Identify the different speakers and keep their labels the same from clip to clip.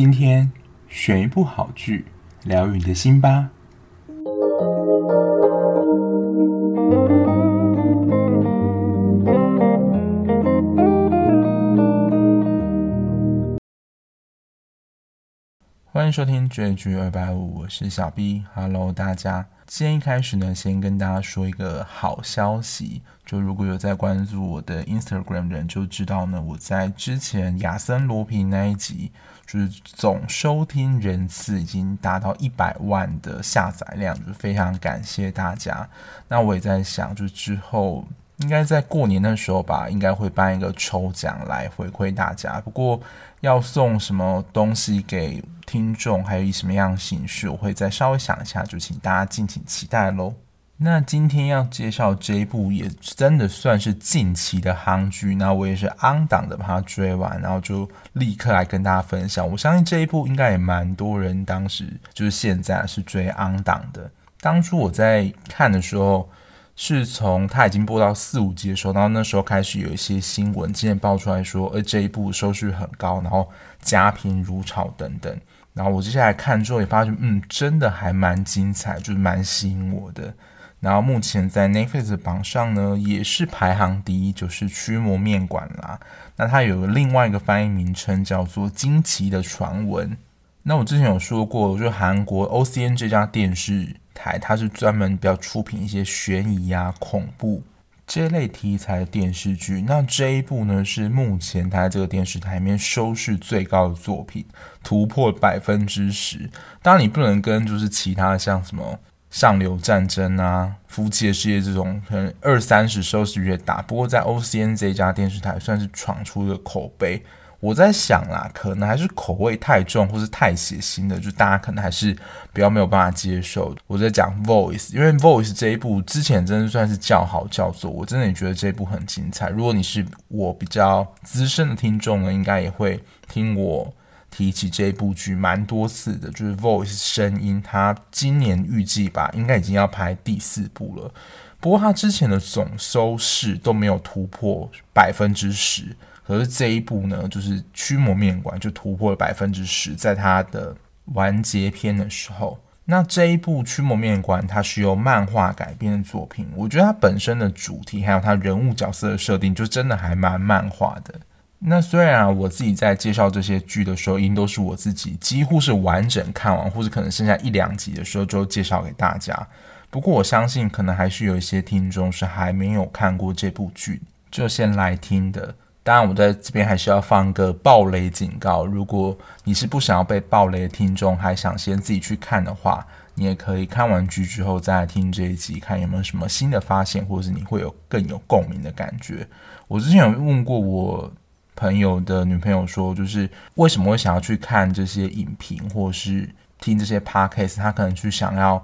Speaker 1: 今天选一部好剧，疗愈你的心吧。欢迎收听追剧二百五，我是小 B。Hello，大家。今天一开始呢，先跟大家说一个好消息。就如果有在关注我的 Instagram 的人，就知道呢，我在之前亚森罗平那一集，就是总收听人次已经达到一百万的下载量，就非常感谢大家。那我也在想，就之后。应该在过年的时候吧，应该会办一个抽奖来回馈大家。不过要送什么东西给听众，还有以什么样的形式，我会再稍微想一下，就请大家敬请期待喽。那今天要介绍这一部也真的算是近期的韩剧，那我也是昂档的把它追完，然后就立刻来跟大家分享。我相信这一部应该也蛮多人当时就是现在是追昂档的。当初我在看的时候。是从他已经播到四五集的时候，然后那时候开始有一些新闻，今天爆出来说，呃，这一部收视很高，然后家贫如潮等等。然后我接下来看之后也发现，嗯，真的还蛮精彩，就是蛮吸引我的。然后目前在 Netflix 榜上呢，也是排行第一，就是《驱魔面馆》啦。那它有另外一个翻译名称叫做《惊奇的传闻》。那我之前有说过，就韩国 OCN 这家电视。台它是专门比较出品一些悬疑啊、恐怖这类题材的电视剧。那这一部呢，是目前它这个电视台里面收视最高的作品，突破百分之十。当然，你不能跟就是其他的像什么《上流战争》啊、《夫妻的世界》这种可能二三十收视率打。不过在 OCN 这家电视台算是闯出一个口碑。我在想啦，可能还是口味太重，或是太血腥的，就大家可能还是比较没有办法接受。我在讲 Voice，因为 Voice 这一部之前真的算是叫好叫座，我真的也觉得这一部很精彩。如果你是我比较资深的听众呢，应该也会听我提起这一部剧蛮多次的，就是 Voice 声音，它今年预计吧，应该已经要拍第四部了。不过它之前的总收视都没有突破百分之十。可是这一部呢，就是《驱魔面馆》就突破了百分之十，在它的完结篇的时候。那这一部《驱魔面馆》它是由漫画改编的作品，我觉得它本身的主题还有它人物角色的设定，就真的还蛮漫画的。那虽然，我自己在介绍这些剧的时候，应都是我自己几乎是完整看完，或者可能剩下一两集的时候就介绍给大家。不过我相信，可能还是有一些听众是还没有看过这部剧，就先来听的。当然，我在这边还是要放个爆雷警告。如果你是不想要被爆雷的听众，还想先自己去看的话，你也可以看完剧之后再来听这一集，看有没有什么新的发现，或者是你会有更有共鸣的感觉。我之前有问过我朋友的女朋友说，就是为什么会想要去看这些影评，或是听这些 podcast，他可能去想要。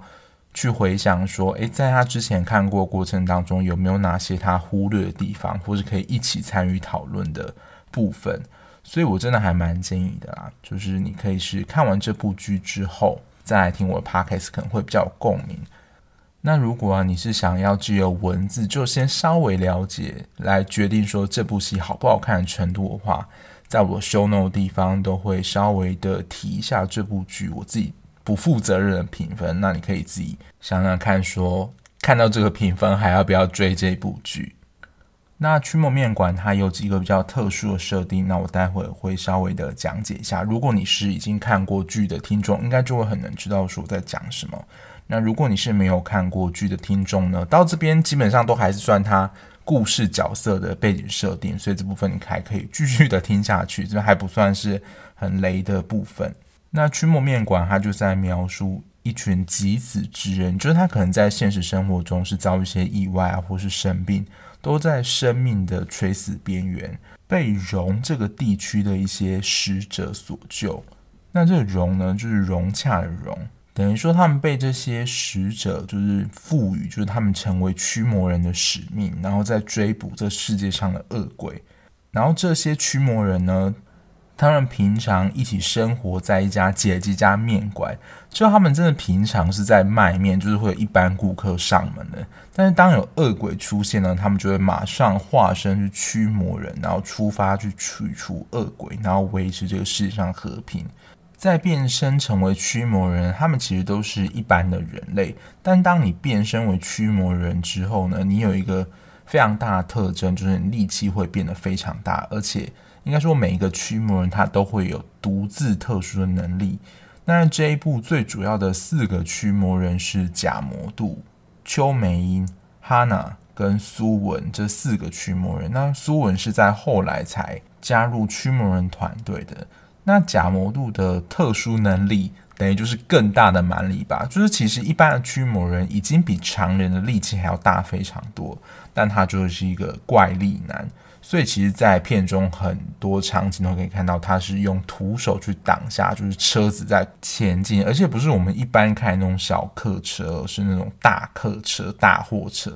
Speaker 1: 去回想说，诶，在他之前看过过程当中，有没有哪些他忽略的地方，或是可以一起参与讨论的部分？所以我真的还蛮建议的啦，就是你可以是看完这部剧之后，再来听我的 podcast，可能会比较有共鸣。那如果啊，你是想要只有文字，就先稍微了解，来决定说这部戏好不好看的程度的话，在我 show no 的地方都会稍微的提一下这部剧，我自己。不负责任的评分，那你可以自己想想看说，看到这个评分还要不要追这部剧？那《驱魔面馆》它有几个比较特殊的设定，那我待会会稍微的讲解一下。如果你是已经看过剧的听众，应该就会很能知道说我在讲什么。那如果你是没有看过剧的听众呢，到这边基本上都还是算它故事角色的背景设定，所以这部分你还可以继续的听下去，这还不算是很雷的部分。那驱魔面馆，它就在描述一群急死之人，就是他可能在现实生活中是遭遇一些意外啊，或是生病，都在生命的垂死边缘，被融这个地区的一些使者所救。那这个融呢，就是融洽的融，等于说他们被这些使者就是赋予，就是他们成为驱魔人的使命，然后再追捕这世界上的恶鬼。然后这些驱魔人呢，他们平常一起生活在一家姐姐家面馆，就他们真的平常是在卖面，就是会有一般顾客上门的。但是当有恶鬼出现呢，他们就会马上化身去驱魔人，然后出发去驱除恶鬼，然后维持这个世界上和平。在变身成为驱魔人，他们其实都是一般的人类。但当你变身为驱魔人之后呢，你有一个非常大的特征，就是你力气会变得非常大，而且应该说每一个驱魔人他都会有独自特殊的能力。那这一部最主要的四个驱魔人是甲魔度、秋梅樱、哈娜跟苏文这四个驱魔人。那苏文是在后来才加入驱魔人团队的。那甲魔度的特殊能力，等于就是更大的蛮力吧。就是其实一般的驱魔人已经比常人的力气还要大非常多，但他就是一个怪力男。所以其实，在片中很多场景都可以看到，他是用徒手去挡下，就是车子在前进，而且不是我们一般开那种小客车，而是那种大客车、大货车。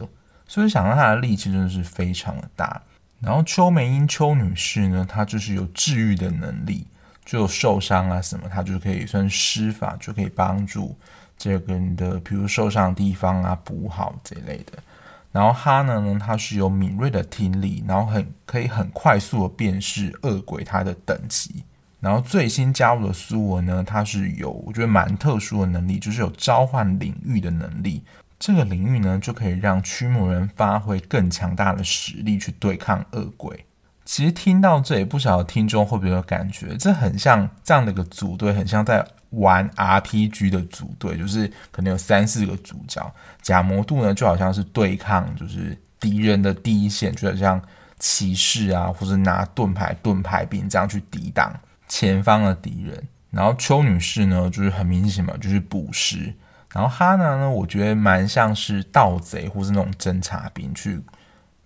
Speaker 1: 所以想到他的力气真的是非常的大。然后秋梅英秋女士呢，她就是有治愈的能力。就受伤啊什么，她就可以算施法，就可以帮助这个人的，比如受伤的地方啊补好这类的。然后哈娜呢，他是有敏锐的听力，然后很可以很快速的辨识恶鬼他的等级。然后最新加入的苏文呢，他是有我觉得蛮特殊的能力，就是有召唤领域的能力。这个领域呢，就可以让驱魔人发挥更强大的实力去对抗恶鬼。其实听到这里，不晓得听众会不会有感觉？这很像这样的一个组队，很像在玩 RPG 的组队，就是可能有三四个主角。甲魔度呢，就好像是对抗就是敌人的第一线，就好像骑士啊，或者拿盾牌、盾牌兵这样去抵挡前方的敌人。然后邱女士呢，就是很明显嘛，就是捕食。然后哈娜呢，我觉得蛮像是盗贼或是那种侦察兵，去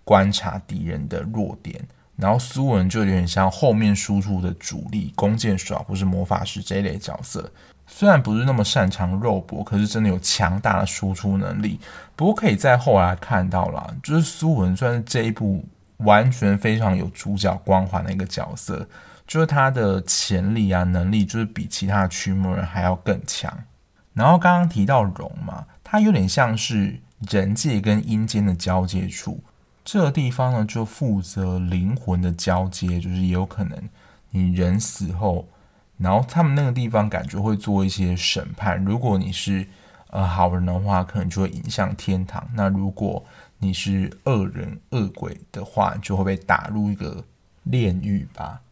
Speaker 1: 观察敌人的弱点。然后苏文就有点像后面输出的主力，弓箭手或是魔法师这一类角色，虽然不是那么擅长肉搏，可是真的有强大的输出能力。不过可以在后来看到了，就是苏文算是这一部完全非常有主角光环的一个角色，就是他的潜力啊能力，就是比其他驱魔人还要更强。然后刚刚提到龙嘛，他有点像是人界跟阴间的交界处。这个地方呢，就负责灵魂的交接，就是也有可能你人死后，然后他们那个地方感觉会做一些审判。如果你是呃好人的话，可能就会引向天堂；那如果你是恶人恶鬼的话，就会被打入一个炼狱吧。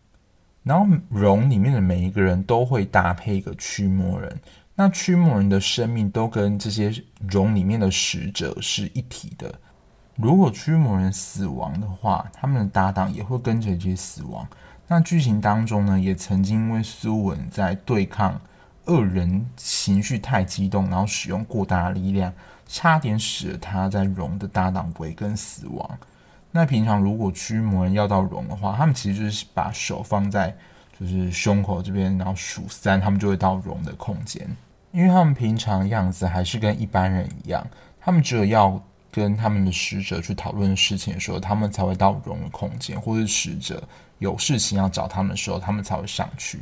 Speaker 1: 然后龙里面的每一个人都会搭配一个驱魔人，那驱魔人的生命都跟这些龙里面的使者是一体的。如果驱魔人死亡的话，他们的搭档也会跟着一起死亡。那剧情当中呢，也曾经因为苏文在对抗恶人情绪太激动，然后使用过大的力量，差点使得他在荣的搭档维根死亡。那平常如果驱魔人要到荣的话，他们其实就是把手放在就是胸口这边，然后数三，他们就会到荣的空间。因为他们平常样子还是跟一般人一样，他们只有要。跟他们的使者去讨论事情的时候，他们才会到龙的空间，或是使者有事情要找他们的时候，他们才会上去。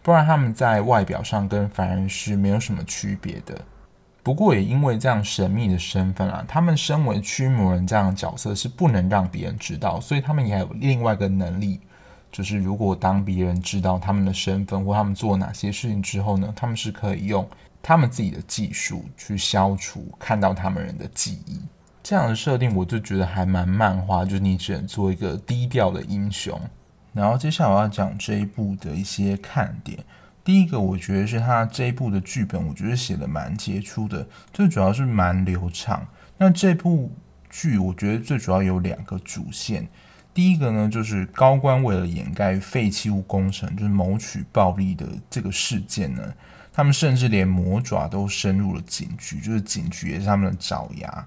Speaker 1: 不然他们在外表上跟凡人是没有什么区别的。不过也因为这样神秘的身份啊，他们身为驱魔人这样的角色是不能让别人知道，所以他们也有另外一个能力，就是如果当别人知道他们的身份或他们做哪些事情之后呢，他们是可以用他们自己的技术去消除看到他们人的记忆。这样的设定我就觉得还蛮漫画，就是你只能做一个低调的英雄。然后接下来我要讲这一部的一些看点。第一个，我觉得是他这一部的剧本，我觉得写的蛮杰出的，最主要是蛮流畅。那这部剧我觉得最主要有两个主线。第一个呢，就是高官为了掩盖废弃物工程，就是谋取暴利的这个事件呢，他们甚至连魔爪都深入了警局，就是警局也是他们的爪牙。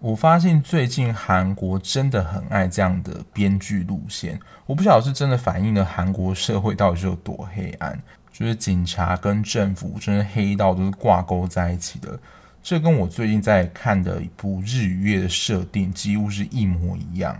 Speaker 1: 我发现最近韩国真的很爱这样的编剧路线，我不晓得是真的反映了韩国社会到底是有多黑暗，就是警察跟政府真的黑道都是挂钩在一起的。这跟我最近在看的一部日月的设定几乎是一模一样。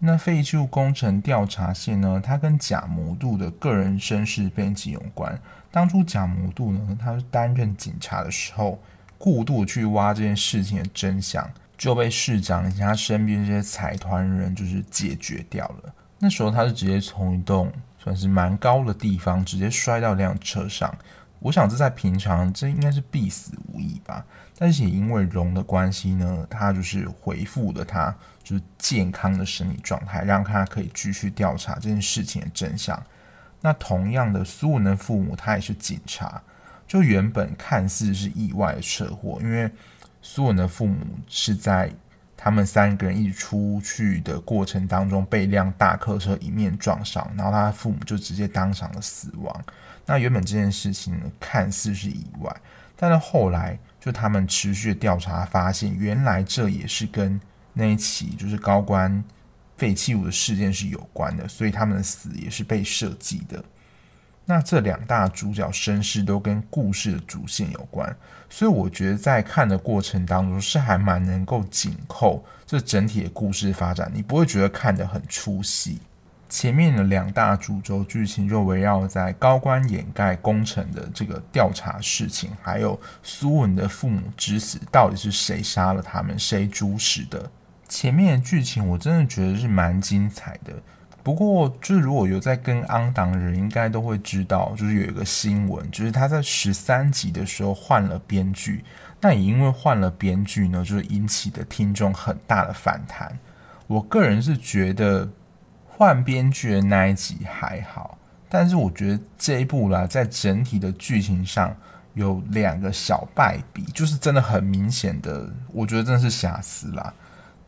Speaker 1: 那废弃物工程调查线呢，它跟贾魔度的个人身世背景有关。当初贾魔度呢，他是担任警察的时候，过度去挖这件事情的真相，就被市长以及他身边这些财团人就是解决掉了。那时候他是直接从一栋算是蛮高的地方，直接摔到一辆车上。我想这在平常这应该是必死无疑吧。但是也因为荣的关系呢，他就是回复了他就是健康的生理状态，让他可以继续调查这件事情的真相。那同样的，苏文的父母他也是警察，就原本看似是意外的车祸，因为苏文的父母是在他们三个人一起出去的过程当中被一辆大客车迎面撞上，然后他的父母就直接当场的死亡。那原本这件事情，看似是意外，但是后来就他们持续的调查发现，原来这也是跟那一起就是高官。废弃物的事件是有关的，所以他们的死也是被设计的。那这两大主角身世都跟故事的主线有关，所以我觉得在看的过程当中是还蛮能够紧扣这整体的故事发展，你不会觉得看得很出戏。前面的两大主轴剧情就围绕在高官掩盖工程的这个调查事情，还有苏文的父母之死，到底是谁杀了他们，谁主使的？前面的剧情我真的觉得是蛮精彩的，不过就是如果有在跟安党人，应该都会知道，就是有一个新闻，就是他在十三集的时候换了编剧，那也因为换了编剧呢，就是引起的听众很大的反弹。我个人是觉得换编剧的那一集还好，但是我觉得这一部啦，在整体的剧情上有两个小败笔，就是真的很明显的，我觉得真的是瑕疵啦。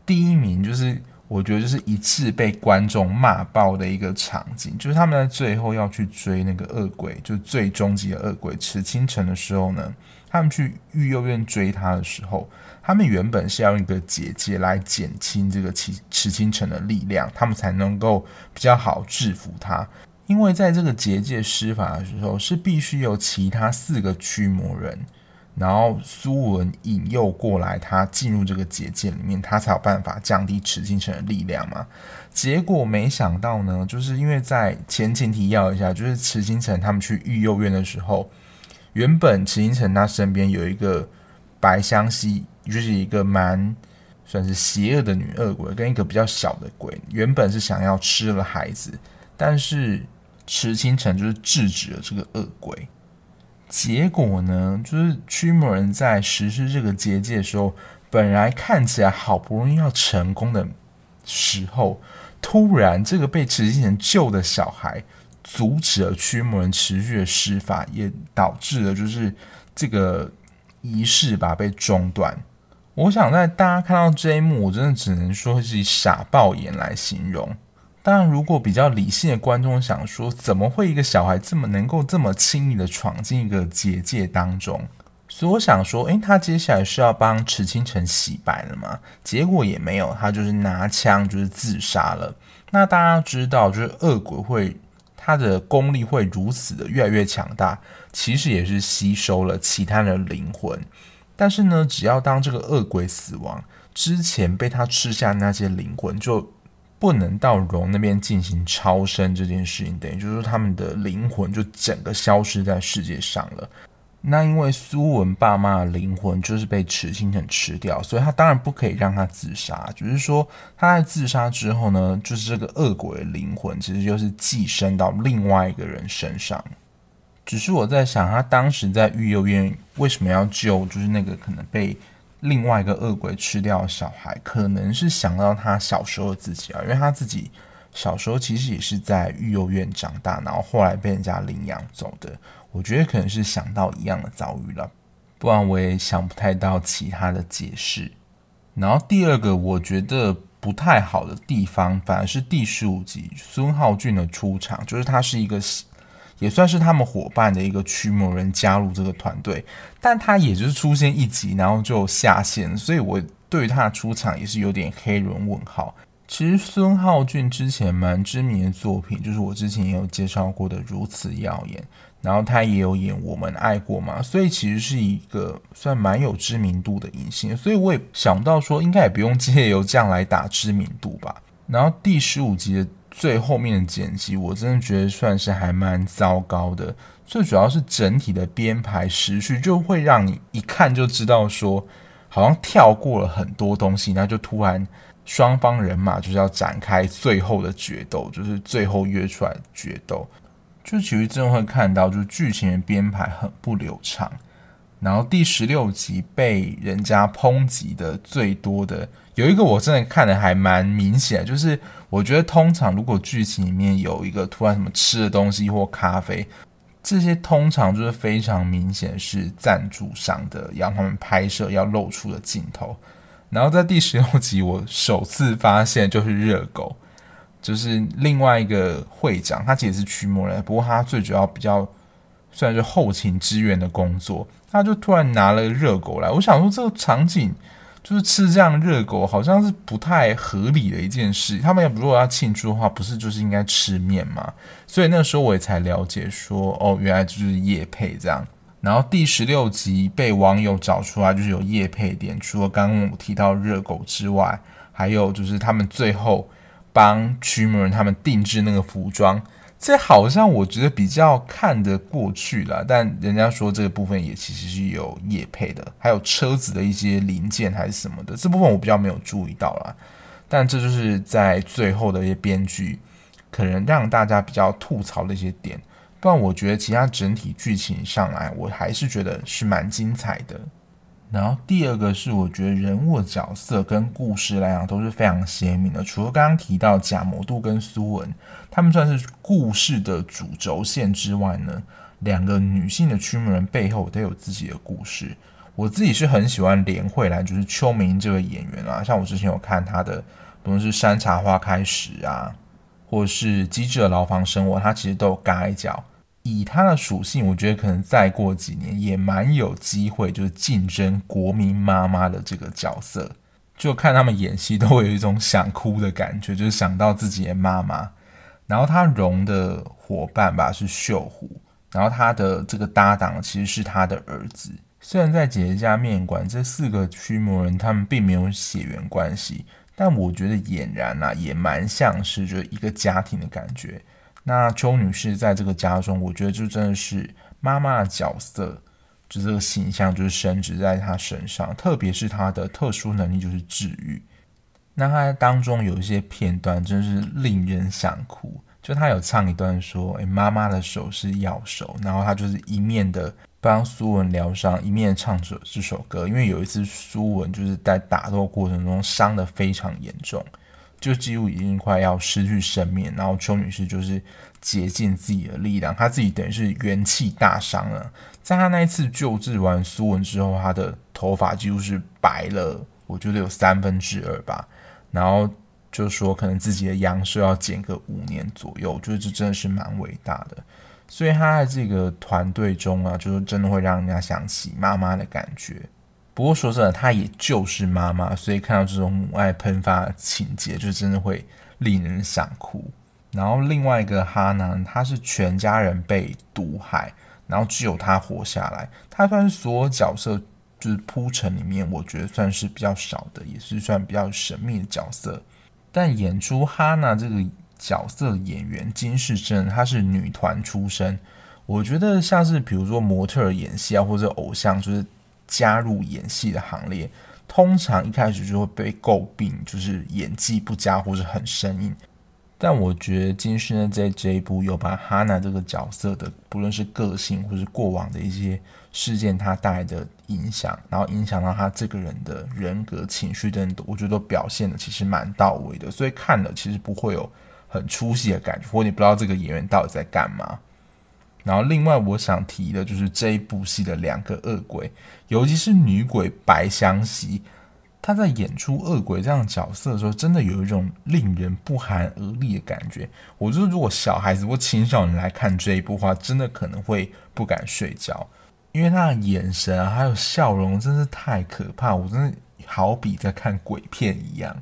Speaker 1: 第一名就是我觉得就是一次被观众骂爆的一个场景，就是他们在最后要去追那个恶鬼，就最终极的恶鬼池清晨的时候呢，他们去育幼院追他的时候，他们原本是要用一个结界来减轻这个池池清晨的力量，他们才能够比较好制服他，因为在这个结界施法的时候，是必须有其他四个驱魔人。然后苏文引诱过来，他进入这个结界里面，他才有办法降低池清晨的力量嘛。结果没想到呢，就是因为在前情提要一下，就是池清晨他们去育幼院的时候，原本池清晨他身边有一个白湘西，就是一个蛮算是邪恶的女恶鬼，跟一个比较小的鬼，原本是想要吃了孩子，但是池清晨就是制止了这个恶鬼。结果呢，就是驱魔人在实施这个结界的时候，本来看起来好不容易要成功的时候，突然这个被池清晨救的小孩阻止了驱魔人持续的施法，也导致了就是这个仪式吧被中断。我想在大家看到这一幕，我真的只能说是以傻爆眼来形容。当然，如果比较理性的观众想说，怎么会一个小孩这么能够这么轻易的闯进一个结界当中？所以我想说，诶，他接下来是要帮池清晨洗白了吗？结果也没有，他就是拿枪就是自杀了。那大家知道，就是恶鬼会他的功力会如此的越来越强大，其实也是吸收了其他的灵魂。但是呢，只要当这个恶鬼死亡之前被他吃下那些灵魂，就不能到荣那边进行超生这件事情，等于就是说他们的灵魂就整个消失在世界上了。那因为苏文爸妈的灵魂就是被池清晨吃掉，所以他当然不可以让他自杀。就是说他在自杀之后呢，就是这个恶鬼的灵魂其实就是寄生到另外一个人身上。只是我在想，他当时在育幼院为什么要救？就是那个可能被。另外一个恶鬼吃掉小孩，可能是想到他小时候的自己啊，因为他自己小时候其实也是在育幼院长大，然后后来被人家领养走的。我觉得可能是想到一样的遭遇了，不然我也想不太到其他的解释。然后第二个我觉得不太好的地方，反而是第十五集孙浩俊的出场，就是他是一个。也算是他们伙伴的一个驱魔人加入这个团队，但他也就是出现一集，然后就下线，所以我对他出场也是有点黑人问号。其实孙浩俊之前蛮知名的作品，就是我之前也有介绍过的《如此耀眼》，然后他也有演《我们爱过嘛》，所以其实是一个算蛮有知名度的影星，所以我也想到说，应该也不用借由这样来打知名度吧。然后第十五集的。最后面的剪辑，我真的觉得算是还蛮糟糕的。最主要是整体的编排时序，就会让你一看就知道说，好像跳过了很多东西，那就突然双方人马就是要展开最后的决斗，就是最后约出来决斗。就其实真的会看到，就是剧情的编排很不流畅。然后第十六集被人家抨击的最多的有一个，我真的看的还蛮明显，就是我觉得通常如果剧情里面有一个突然什么吃的东西或咖啡，这些通常就是非常明显是赞助商的，让他们拍摄要露出的镜头。然后在第十六集，我首次发现就是热狗。就是另外一个会长，他其实是驱魔人，不过他最主要比较算是后勤支援的工作。他就突然拿了热狗来，我想说这个场景就是吃这样热狗，好像是不太合理的一件事。他们如果要庆祝的话，不是就是应该吃面吗？所以那时候我也才了解说，哦，原来就是夜配这样。然后第十六集被网友找出来，就是有夜配点，除了刚刚我提到热狗之外，还有就是他们最后。帮驱魔人他们定制那个服装，这好像我觉得比较看得过去了。但人家说这个部分也其实是有业配的，还有车子的一些零件还是什么的，这部分我比较没有注意到啦。但这就是在最后的一些编剧可能让大家比较吐槽的一些点。不然我觉得其他整体剧情上来，我还是觉得是蛮精彩的。然后第二个是，我觉得人物的角色跟故事来讲都是非常鲜明的。除了刚刚提到贾摩杜跟苏文，他们算是故事的主轴线之外呢，两个女性的驱魔人背后都有自己的故事。我自己是很喜欢连慧兰，就是秋明这位演员啊，像我之前有看她的，不论是《山茶花开时》啊，或是《机智的牢房生活》，她其实都有嘎一脚。以他的属性，我觉得可能再过几年也蛮有机会，就是竞争国民妈妈的这个角色。就看他们演戏，都会有一种想哭的感觉，就是想到自己的妈妈。然后他荣的伙伴吧是秀虎，然后他的这个搭档其实是他的儿子。虽然在姐姐家面馆，这四个驱魔人他们并没有血缘关系，但我觉得俨然啊，也蛮像是就一个家庭的感觉。那邱女士在这个家中，我觉得就真的是妈妈的角色，就这个形象就是深植在她身上，特别是她的特殊能力就是治愈。那她当中有一些片段，真是令人想哭。就她有唱一段说：“诶，妈妈的手是药手。”然后她就是一面的帮苏文疗伤，一面唱着这首歌。因为有一次苏文就是在打斗过程中伤得非常严重。就几乎已经快要失去生命，然后邱女士就是竭尽自己的力量，她自己等于是元气大伤了。在她那一次救治完苏文之后，她的头发几乎是白了，我觉得有三分之二吧。然后就说可能自己的阳寿要减个五年左右，我觉得这真的是蛮伟大的。所以她在这个团队中啊，就是真的会让人家想起妈妈的感觉。不过说真的，她也就是妈妈，所以看到这种母爱喷发的情节，就真的会令人想哭。然后另外一个哈娜，她是全家人被毒害，然后只有她活下来。她算是所有角色就是铺陈里面，我觉得算是比较少的，也是算比较神秘的角色。但演出哈娜这个角色的演员金世正，她是女团出身，我觉得像是比如说模特演戏啊，或者偶像，就是。加入演戏的行列，通常一开始就会被诟病，就是演技不佳或是很生硬。但我觉得金世正在这一部有把哈娜这个角色的，不论是个性或是过往的一些事件，他带来的影响，然后影响到他这个人的人格、情绪等等，我觉得都表现的其实蛮到位的。所以看了其实不会有很出戏的感觉，或你不知道这个演员到底在干嘛。然后，另外我想提的就是这一部戏的两个恶鬼，尤其是女鬼白湘熙，她在演出恶鬼这样角色的时候，真的有一种令人不寒而栗的感觉。我觉得，如果小孩子或青少年来看这一部的话，真的可能会不敢睡觉，因为他的眼神啊，还有笑容，真是太可怕。我真的好比在看鬼片一样。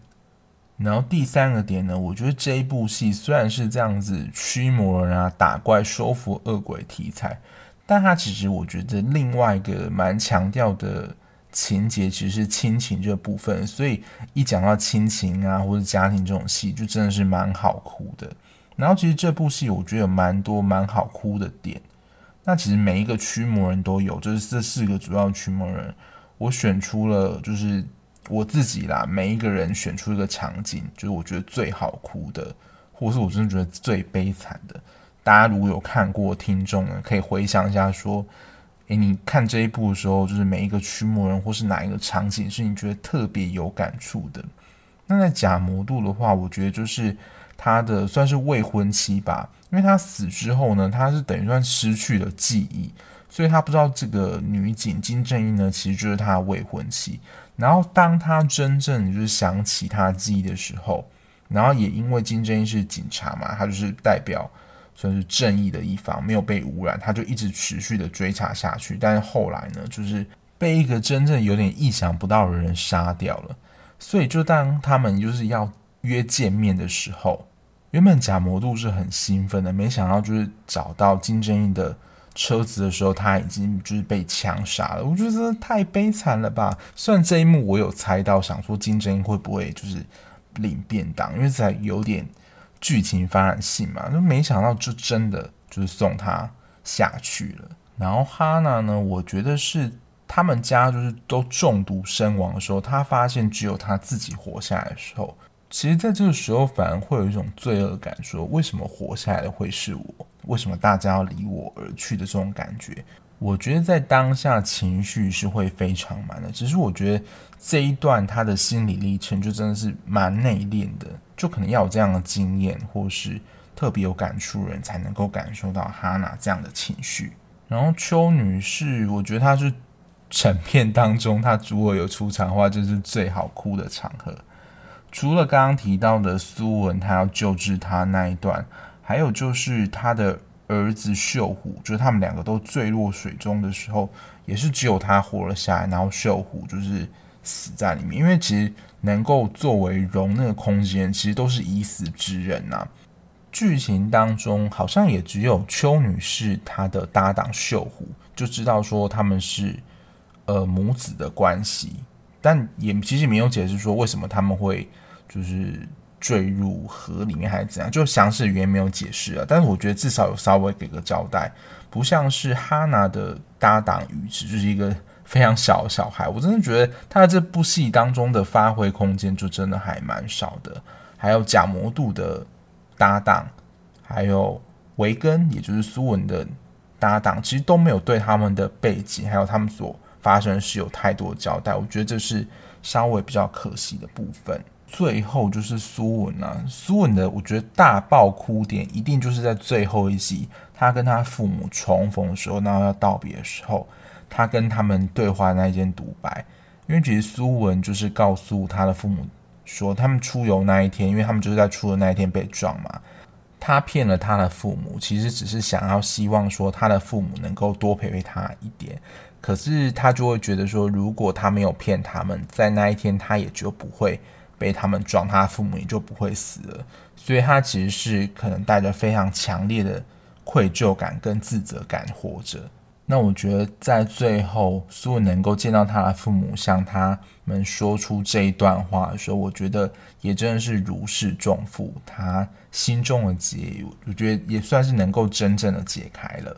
Speaker 1: 然后第三个点呢，我觉得这一部戏虽然是这样子驱魔人啊、打怪、收服恶鬼题材，但它其实我觉得另外一个蛮强调的情节其实是亲情这部分，所以一讲到亲情啊或者家庭这种戏，就真的是蛮好哭的。然后其实这部戏我觉得有蛮多蛮好哭的点，那其实每一个驱魔人都有，就是这四个主要驱魔人，我选出了就是。我自己啦，每一个人选出一个场景，就是我觉得最好哭的，或是我真的觉得最悲惨的。大家如果有看过，听众呢，可以回想一下，说，诶，你看这一部的时候，就是每一个驱魔人或是哪一个场景是你觉得特别有感触的？那在假魔度的话，我觉得就是他的算是未婚妻吧，因为他死之后呢，他是等于算失去了记忆，所以他不知道这个女警金正英呢，其实就是他的未婚妻。然后当他真正就是想起他记忆的时候，然后也因为金正英是警察嘛，他就是代表。算是正义的一方，没有被污染，他就一直持续的追查下去。但是后来呢，就是被一个真正有点意想不到的人杀掉了。所以就当他们就是要约见面的时候，原本贾魔杜是很兴奋的，没想到就是找到金正义的车子的时候，他已经就是被枪杀了。我觉得太悲惨了吧！虽然这一幕我有猜到，想说金正英会不会就是领便当，因为才有点。剧情发展性嘛，就没想到就真的就是送他下去了。然后哈娜呢，我觉得是他们家就是都中毒身亡的时候，他发现只有他自己活下来的时候，其实在这个时候反而会有一种罪恶感，说为什么活下来的会是我？为什么大家要离我而去的这种感觉？我觉得在当下情绪是会非常满的。只是我觉得这一段他的心理历程就真的是蛮内敛的。就可能要有这样的经验，或是特别有感触人才能够感受到哈娜这样的情绪。然后邱女士，我觉得她是整片当中，她如果有出场的话，就是最好哭的场合。除了刚刚提到的苏文，她要救治她那一段，还有就是他的儿子秀虎，就是他们两个都坠落水中的时候，也是只有他活了下来，然后秀虎就是死在里面，因为其实。能够作为容那个空间，其实都是已死之人呐、剧情当中好像也只有邱女士她的搭档秀虎就知道说他们是呃母子的关系，但也其实没有解释说为什么他们会就是坠入河里面还是怎样，就详细的原因没有解释啊。但是我觉得至少有稍微给个交代，不像是哈娜的搭档宇智就是一个。非常小的小孩，我真的觉得他在这部戏当中的发挥空间就真的还蛮少的。还有贾魔度的搭档，还有维根，也就是苏文的搭档，其实都没有对他们的背景还有他们所发生的事有太多交代。我觉得这是稍微比较可惜的部分。最后就是苏文啊，苏文的我觉得大爆哭点一定就是在最后一集，他跟他父母重逢的时候，然后要道别的时候。他跟他们对话那一间独白，因为其实苏文就是告诉他的父母说，他们出游那一天，因为他们就是在出游那一天被撞嘛。他骗了他的父母，其实只是想要希望说他的父母能够多陪陪他一点。可是他就会觉得说，如果他没有骗他们，在那一天他也就不会被他们撞，他的父母也就不会死了。所以他其实是可能带着非常强烈的愧疚感跟自责感活着。那我觉得，在最后苏文能够见到他的父母，向他们说出这一段话的时候，我觉得也真的是如释重负，他心中的结，我觉得也算是能够真正的解开了。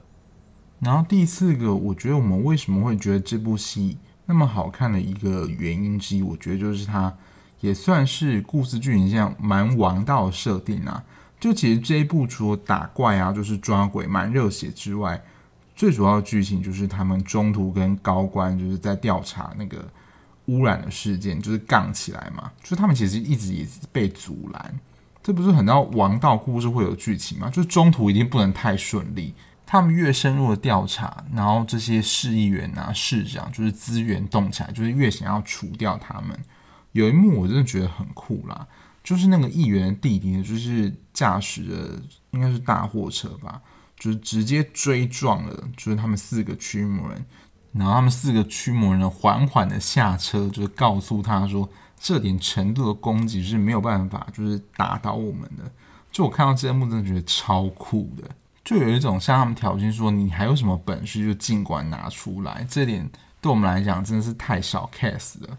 Speaker 1: 然后第四个，我觉得我们为什么会觉得这部戏那么好看的一个原因之一，我觉得就是它也算是故事剧情这样蛮王道设定啊。就其实这一部除了打怪啊，就是抓鬼蛮热血之外，最主要的剧情就是他们中途跟高官就是在调查那个污染的事件，就是杠起来嘛。就他们其实一直也被阻拦，这不是很多王道故事会有剧情吗？就是中途一定不能太顺利。他们越深入的调查，然后这些市议员啊、市长就是资源动起来，就是越想要除掉他们。有一幕我真的觉得很酷啦，就是那个议员的弟弟，就是驾驶的应该是大货车吧。就是直接追撞了，就是他们四个驱魔人，然后他们四个驱魔人，缓缓的下车，就是告诉他说，这点程度的攻击是没有办法，就是打倒我们的。就我看到这一幕，真的觉得超酷的，就有一种向他们挑衅说，你还有什么本事就尽管拿出来。这点对我们来讲真的是太小 case 了。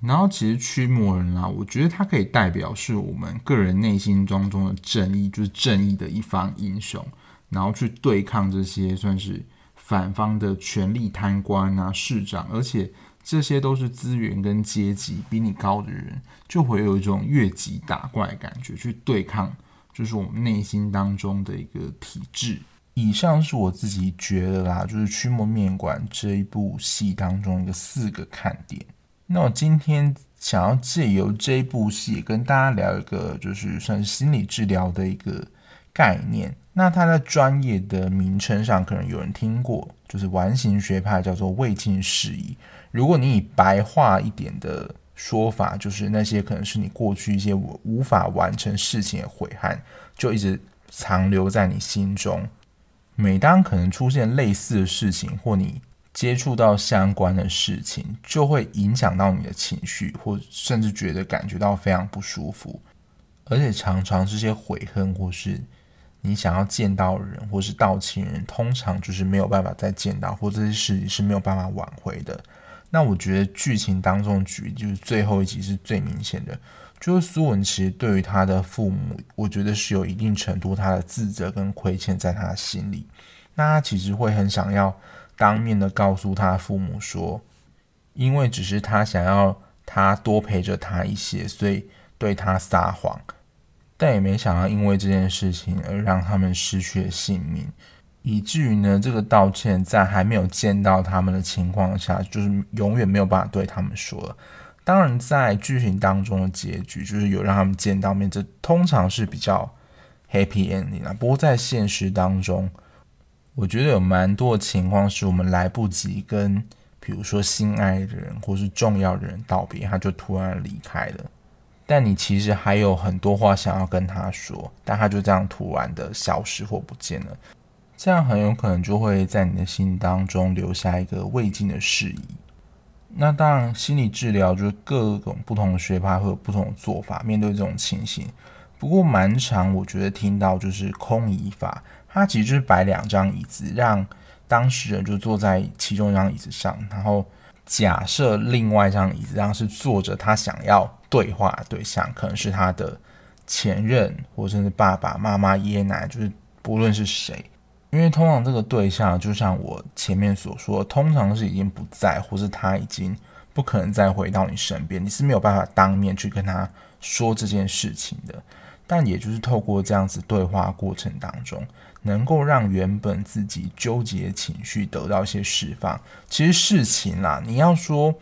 Speaker 1: 然后其实驱魔人啊，我觉得他可以代表是我们个人内心当中的正义，就是正义的一方英雄。然后去对抗这些算是反方的权力贪官啊、市长，而且这些都是资源跟阶级比你高的人，就会有一种越级打怪的感觉，去对抗，就是我们内心当中的一个体制。以上是我自己觉得啦，就是《驱魔面馆》这一部戏当中的四个看点。那我今天想要借由这部戏跟大家聊一个，就是算是心理治疗的一个概念。那它在专业的名称上，可能有人听过，就是完形学派叫做未尽事宜。如果你以白话一点的说法，就是那些可能是你过去一些无法完成事情的悔恨，就一直残留在你心中。每当可能出现类似的事情，或你接触到相关的事情，就会影响到你的情绪，或甚至觉得感觉到非常不舒服。而且常常这些悔恨，或是你想要见到人，或是道情人，通常就是没有办法再见到，或这些事情是没有办法挽回的。那我觉得剧情当中举，就是最后一集是最明显的。就是苏文其实对于他的父母，我觉得是有一定程度他的自责跟亏欠在他的心里。那他其实会很想要当面的告诉他父母说，因为只是他想要他多陪着他一些，所以对他撒谎，但也没想到因为这件事情而让他们失去了性命，以至于呢，这个道歉在还没有见到他们的情况下，就是永远没有办法对他们说了。当然，在剧情当中的结局就是有让他们见到面，这通常是比较 happy ending 啊。不过在现实当中，我觉得有蛮多情况是我们来不及跟，比如说心爱的人或是重要的人道别，他就突然离开了。但你其实还有很多话想要跟他说，但他就这样突然的消失或不见了，这样很有可能就会在你的心当中留下一个未尽的事宜。那当然，心理治疗就是各种不同的学派会有不同的做法，面对这种情形。不过蛮常，我觉得听到就是空椅法，它其实就是摆两张椅子，让当事人就坐在其中一张椅子上，然后假设另外一张椅子上是坐着他想要对话的对象，可能是他的前任，或者是爸爸妈妈、爷爷奶奶，就是不论是谁。因为通常这个对象，就像我前面所说，通常是已经不在，或是他已经不可能再回到你身边，你是没有办法当面去跟他说这件事情的。但也就是透过这样子对话过程当中，能够让原本自己纠结情绪得到一些释放。其实事情啦，你要说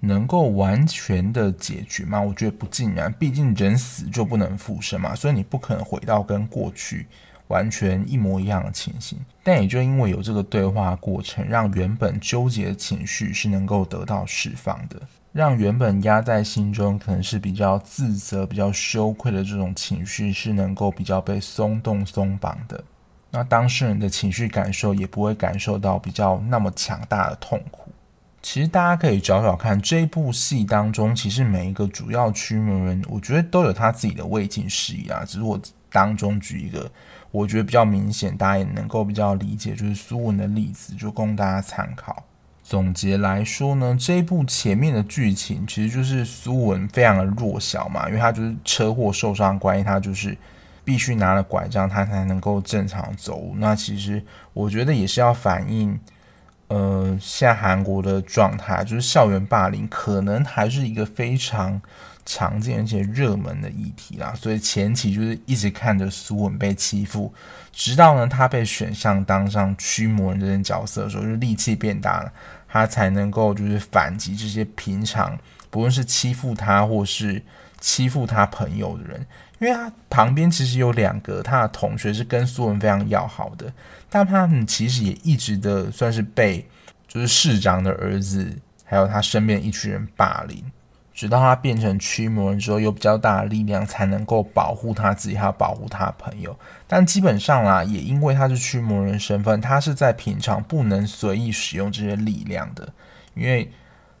Speaker 1: 能够完全的解决吗？我觉得不尽然，毕竟人死就不能复生嘛，所以你不可能回到跟过去。完全一模一样的情形，但也就因为有这个对话过程，让原本纠结的情绪是能够得到释放的，让原本压在心中可能是比较自责、比较羞愧的这种情绪是能够比较被松动、松绑的。那当事人的情绪感受也不会感受到比较那么强大的痛苦。其实大家可以找找看，这部戏当中，其实每一个主要驱魔人，我觉得都有他自己的未尽事宜啊。只是我当中举一个。我觉得比较明显，大家也能够比较理解，就是苏文的例子，就供大家参考。总结来说呢，这一部前面的剧情其实就是苏文非常的弱小嘛，因为他就是车祸受伤关系，他就是必须拿了拐杖，他才能够正常走。那其实我觉得也是要反映，呃，现在韩国的状态，就是校园霸凌可能还是一个非常。常见而且热门的议题啦，所以前期就是一直看着苏文被欺负，直到呢他被选上当上驱魔人这件角色的时候，就力气变大了，他才能够就是反击这些平常不论是欺负他或是欺负他朋友的人，因为他旁边其实有两个他的同学是跟苏文非常要好的，但他们其实也一直的算是被就是市长的儿子还有他身边一群人霸凌。直到他变成驱魔人之后，有比较大的力量，才能够保护他自己，还有保护他的朋友。但基本上啦，也因为他是驱魔人身份，他是在平常不能随意使用这些力量的。因为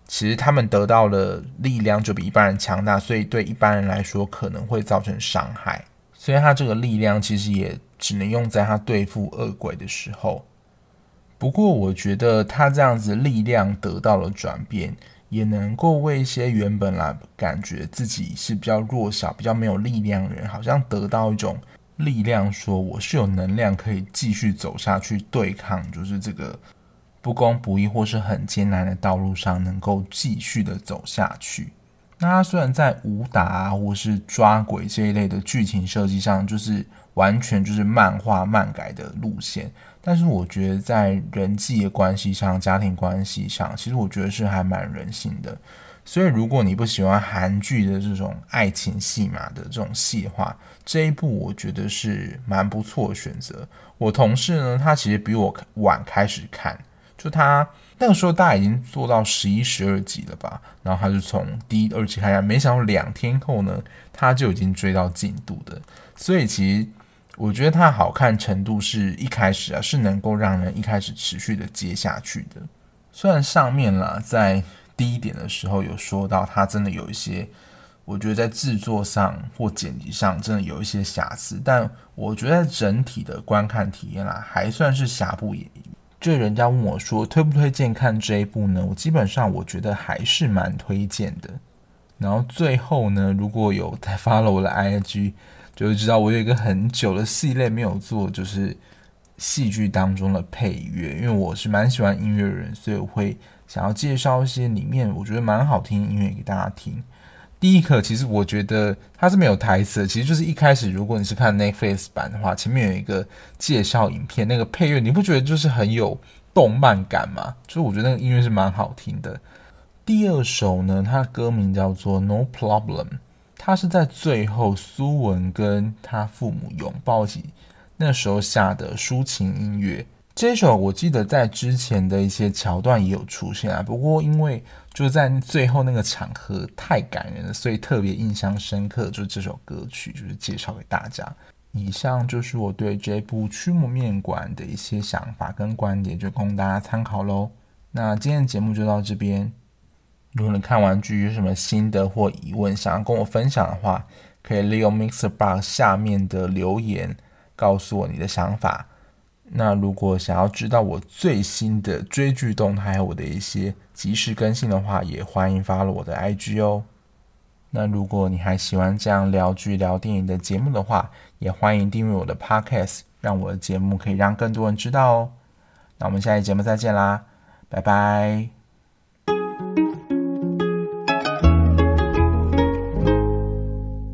Speaker 1: 其实他们得到的力量就比一般人强大，所以对一般人来说可能会造成伤害。所以他这个力量其实也只能用在他对付恶鬼的时候。不过我觉得他这样子力量得到了转变。也能够为一些原本来感觉自己是比较弱小、比较没有力量的人，好像得到一种力量，说我是有能量可以继续走下去，对抗就是这个不公不义或是很艰难的道路上，能够继续的走下去。那他虽然在武打啊，或是抓鬼这一类的剧情设计上，就是完全就是漫画漫改的路线，但是我觉得在人际关系上、家庭关系上，其实我觉得是还蛮人性的。所以，如果你不喜欢韩剧的这种爱情戏码的这种戏的话，这一部我觉得是蛮不错的选择。我同事呢，他其实比我晚开始看，就他那个时候大概已经做到十一、十二集了吧，然后他就从第一、二集开始，没想到两天后呢，他就已经追到进度的。所以，其实我觉得它好看程度是一开始啊，是能够让人一开始持续的接下去的。虽然上面啦，在第一点的时候有说到，它真的有一些，我觉得在制作上或剪辑上真的有一些瑕疵，但我觉得整体的观看体验啦，还算是瑕不掩瑜。就人家问我说推不推荐看这一部呢？我基本上我觉得还是蛮推荐的。然后最后呢，如果有在 follow 我的 IG，就会知道我有一个很久的系列没有做，就是戏剧当中的配乐，因为我是蛮喜欢音乐人，所以我会。想要介绍一些里面我觉得蛮好听的音乐给大家听。第一个，其实我觉得它是没有台词，其实就是一开始如果你是看 Netflix 版的话，前面有一个介绍影片，那个配乐你不觉得就是很有动漫感吗？就是我觉得那个音乐是蛮好听的。第二首呢，它的歌名叫做 No Problem，它是在最后苏文跟他父母拥抱起那时候下的抒情音乐。这首我记得在之前的一些桥段也有出现啊，不过因为就在最后那个场合太感人了，所以特别印象深刻。就这首歌曲，就是介绍给大家。以上就是我对这部《驱魔面馆》的一些想法跟观点，就供大家参考喽。那今天的节目就到这边。如果你看完剧有什么心得或疑问，想要跟我分享的话，可以利用 MixerBox 下面的留言告诉我你的想法。那如果想要知道我最新的追剧动态，还有我的一些即时更新的话，也欢迎发了我的 IG 哦。那如果你还喜欢这样聊剧聊电影的节目的话，也欢迎订阅我的 Podcast，让我的节目可以让更多人知道哦。那我们下期节目再见啦，拜拜。